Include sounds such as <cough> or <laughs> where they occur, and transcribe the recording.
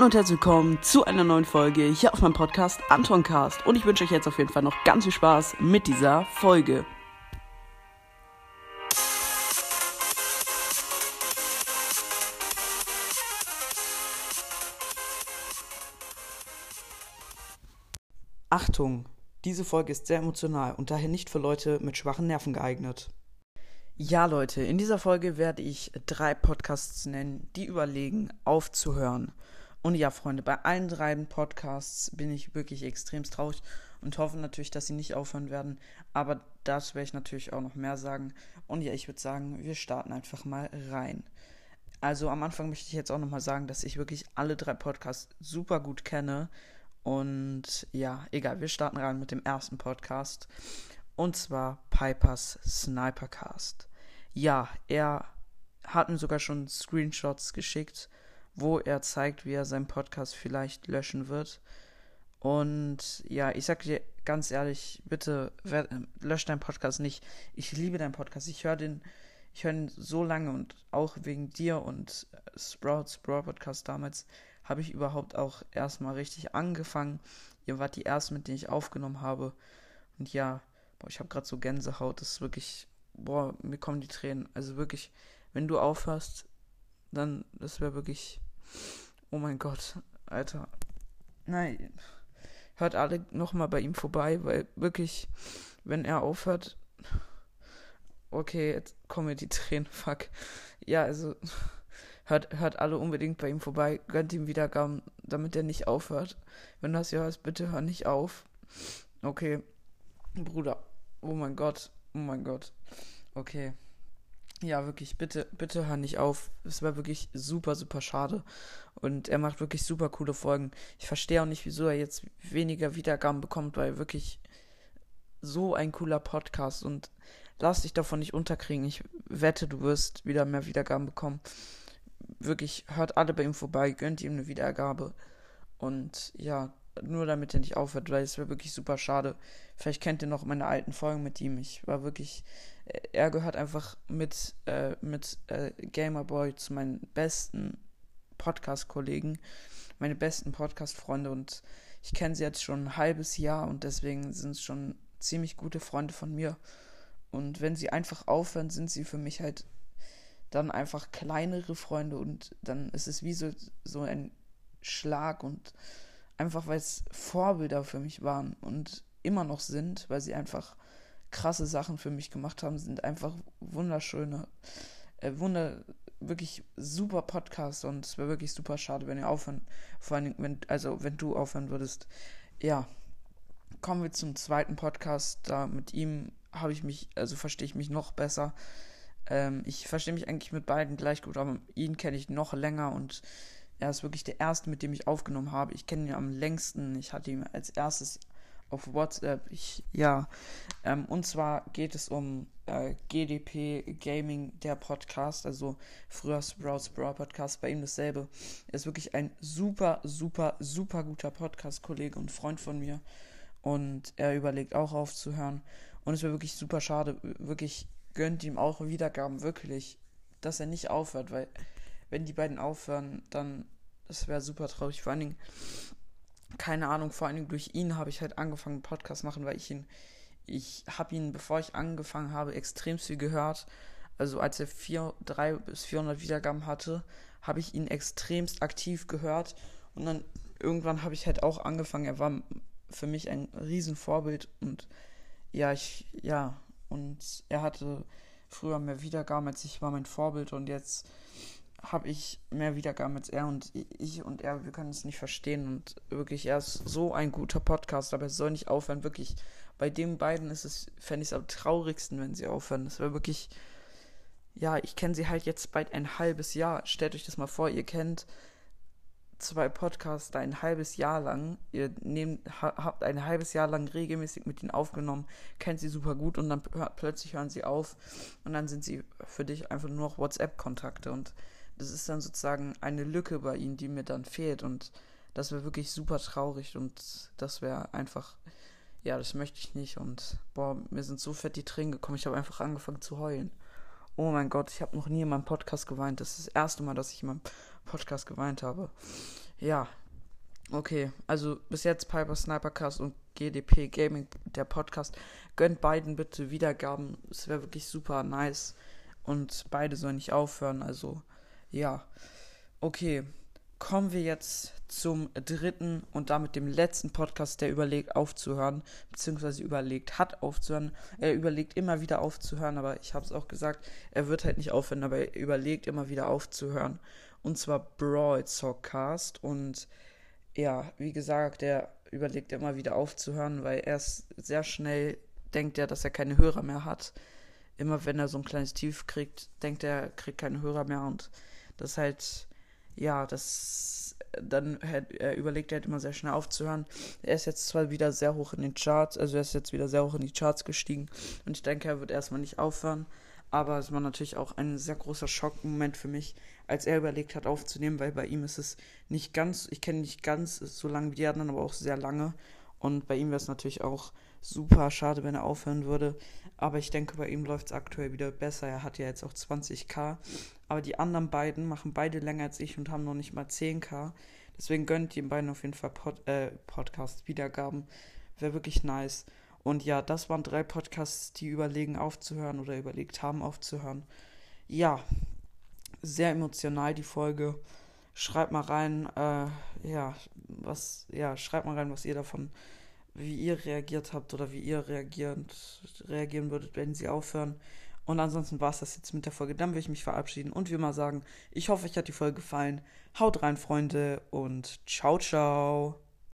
Hallo und herzlich willkommen zu einer neuen Folge hier auf meinem Podcast Antoncast. Und ich wünsche euch jetzt auf jeden Fall noch ganz viel Spaß mit dieser Folge. Achtung, diese Folge ist sehr emotional und daher nicht für Leute mit schwachen Nerven geeignet. Ja, Leute, in dieser Folge werde ich drei Podcasts nennen, die überlegen, aufzuhören. Und ja, Freunde, bei allen drei Podcasts bin ich wirklich extremst traurig und hoffe natürlich, dass sie nicht aufhören werden. Aber das werde ich natürlich auch noch mehr sagen. Und ja, ich würde sagen, wir starten einfach mal rein. Also am Anfang möchte ich jetzt auch nochmal sagen, dass ich wirklich alle drei Podcasts super gut kenne und ja, egal, wir starten rein mit dem ersten Podcast. Und zwar Pipers Snipercast. Ja, er hat mir sogar schon Screenshots geschickt, wo er zeigt, wie er seinen Podcast vielleicht löschen wird. Und ja, ich sag dir ganz ehrlich, bitte lösch deinen Podcast nicht. Ich liebe deinen Podcast. Ich höre den, ich höre ihn so lange und auch wegen dir und Sprouts Brawl Podcast damals habe ich überhaupt auch erstmal richtig angefangen. Ihr wart die ersten, mit denen ich aufgenommen habe. Und ja, boah, ich habe gerade so Gänsehaut. Das ist wirklich, boah, mir kommen die Tränen. Also wirklich, wenn du aufhörst, dann, das wäre wirklich, oh mein Gott, Alter. Nein, hört alle nochmal bei ihm vorbei, weil wirklich, wenn er aufhört, okay, jetzt kommen mir die Tränen, <laughs> fuck. Ja, also, Hört, hört alle unbedingt bei ihm vorbei, gönnt ihm Wiedergaben, damit er nicht aufhört. Wenn du das hier hörst, bitte hör nicht auf. Okay, Bruder. Oh mein Gott. Oh mein Gott. Okay. Ja, wirklich, bitte, bitte hör nicht auf. Es war wirklich super, super schade. Und er macht wirklich super coole Folgen. Ich verstehe auch nicht, wieso er jetzt weniger Wiedergaben bekommt, weil wirklich so ein cooler Podcast und lass dich davon nicht unterkriegen. Ich wette, du wirst wieder mehr Wiedergaben bekommen wirklich, hört alle bei ihm vorbei, gönnt ihm eine Wiedergabe. Und ja, nur damit er nicht aufhört, weil es wäre wirklich super schade. Vielleicht kennt ihr noch meine alten Folgen mit ihm. Ich war wirklich, äh, er gehört einfach mit, äh, mit äh, Gamerboy zu meinen besten Podcast-Kollegen, meine besten Podcast-Freunde und ich kenne sie jetzt schon ein halbes Jahr und deswegen sind es schon ziemlich gute Freunde von mir. Und wenn sie einfach aufhören, sind sie für mich halt dann einfach kleinere Freunde und dann ist es wie so, so ein Schlag und einfach weil es Vorbilder für mich waren und immer noch sind, weil sie einfach krasse Sachen für mich gemacht haben, sind einfach wunderschöne, äh, wunder, wirklich super Podcasts und es wäre wirklich super schade, wenn ihr aufhören, vor allem, wenn, also wenn du aufhören würdest. Ja, kommen wir zum zweiten Podcast. Da mit ihm habe ich mich, also verstehe ich mich noch besser. Ähm, ich verstehe mich eigentlich mit beiden gleich gut, aber ihn kenne ich noch länger und er ist wirklich der erste, mit dem ich aufgenommen habe. Ich kenne ihn am längsten. Ich hatte ihn als erstes auf WhatsApp. Ich, ja, ähm, und zwar geht es um äh, GDP Gaming, der Podcast, also früher Sprouts Brawl Podcast, bei ihm dasselbe. Er ist wirklich ein super, super, super guter Podcast-Kollege und Freund von mir. Und er überlegt auch aufzuhören. Und es wäre wirklich super schade, wirklich gönnt ihm auch Wiedergaben, wirklich, dass er nicht aufhört, weil wenn die beiden aufhören, dann das wäre super traurig. Vor allen Dingen, keine Ahnung, vor allen Dingen durch ihn habe ich halt angefangen, Podcast machen, weil ich ihn, ich habe ihn, bevor ich angefangen habe, extrem viel gehört. Also als er vier, drei bis 400 Wiedergaben hatte, habe ich ihn extremst aktiv gehört und dann irgendwann habe ich halt auch angefangen. Er war für mich ein Riesenvorbild und ja, ich, ja, und er hatte früher mehr Wiedergaben als ich, war mein Vorbild und jetzt habe ich mehr Wiedergaben als er und ich und er, wir können es nicht verstehen und wirklich, er ist so ein guter Podcast, aber es soll nicht aufhören, wirklich. Bei den beiden ist es, fände ich es am traurigsten, wenn sie aufhören. Das wäre wirklich, ja, ich kenne sie halt jetzt bald ein halbes Jahr. Stellt euch das mal vor, ihr kennt zwei Podcasts ein halbes Jahr lang, ihr nehmt, habt ein halbes Jahr lang regelmäßig mit ihnen aufgenommen, kennt sie super gut und dann plötzlich hören sie auf und dann sind sie für dich einfach nur noch WhatsApp-Kontakte und das ist dann sozusagen eine Lücke bei ihnen, die mir dann fehlt und das wäre wirklich super traurig und das wäre einfach, ja, das möchte ich nicht und boah, mir sind so fett die Tränen gekommen, ich habe einfach angefangen zu heulen. Oh mein Gott, ich habe noch nie in meinem Podcast geweint. Das ist das erste Mal, dass ich in meinem Podcast geweint habe. ja, okay. Also bis jetzt Piper Snipercast und GDP Gaming, der Podcast. Gönnt beiden bitte Wiedergaben. Es wäre wirklich super nice. Und beide sollen nicht aufhören. Also, ja. Okay. Kommen wir jetzt zum dritten und damit dem letzten Podcast, der überlegt aufzuhören, beziehungsweise überlegt hat aufzuhören. Er überlegt immer wieder aufzuhören, aber ich habe es auch gesagt, er wird halt nicht aufhören, aber er überlegt immer wieder aufzuhören. Und zwar Brawl Talkcast. Und ja, wie gesagt, er überlegt immer wieder aufzuhören, weil er ist sehr schnell denkt er, dass er keine Hörer mehr hat. Immer wenn er so ein kleines Tief kriegt, denkt er, er kriegt keine Hörer mehr und das halt, ja, das, dann er überlegt er halt immer sehr schnell aufzuhören. Er ist jetzt zwar wieder sehr hoch in den Charts, also er ist jetzt wieder sehr hoch in die Charts gestiegen und ich denke, er wird erstmal nicht aufhören. Aber es war natürlich auch ein sehr großer Schockmoment für mich, als er überlegt hat aufzunehmen, weil bei ihm ist es nicht ganz, ich kenne nicht ganz so lange wie die anderen, aber auch sehr lange. Und bei ihm wäre es natürlich auch super schade, wenn er aufhören würde. Aber ich denke, bei ihm läuft es aktuell wieder besser. Er hat ja jetzt auch 20k. Aber die anderen beiden machen beide länger als ich und haben noch nicht mal 10k. Deswegen gönnt den beiden auf jeden Fall Pod, äh, Podcast-Wiedergaben. Wäre wirklich nice. Und ja, das waren drei Podcasts, die überlegen aufzuhören oder überlegt haben aufzuhören. Ja, sehr emotional die Folge. Schreibt mal rein, äh, ja, was, ja, schreibt mal rein, was ihr davon, wie ihr reagiert habt oder wie ihr reagierend, reagieren würdet, wenn sie aufhören. Und ansonsten war es das jetzt mit der Folge. Dann will ich mich verabschieden und wie immer sagen, ich hoffe, euch hat die Folge gefallen. Haut rein, Freunde, und ciao, ciao.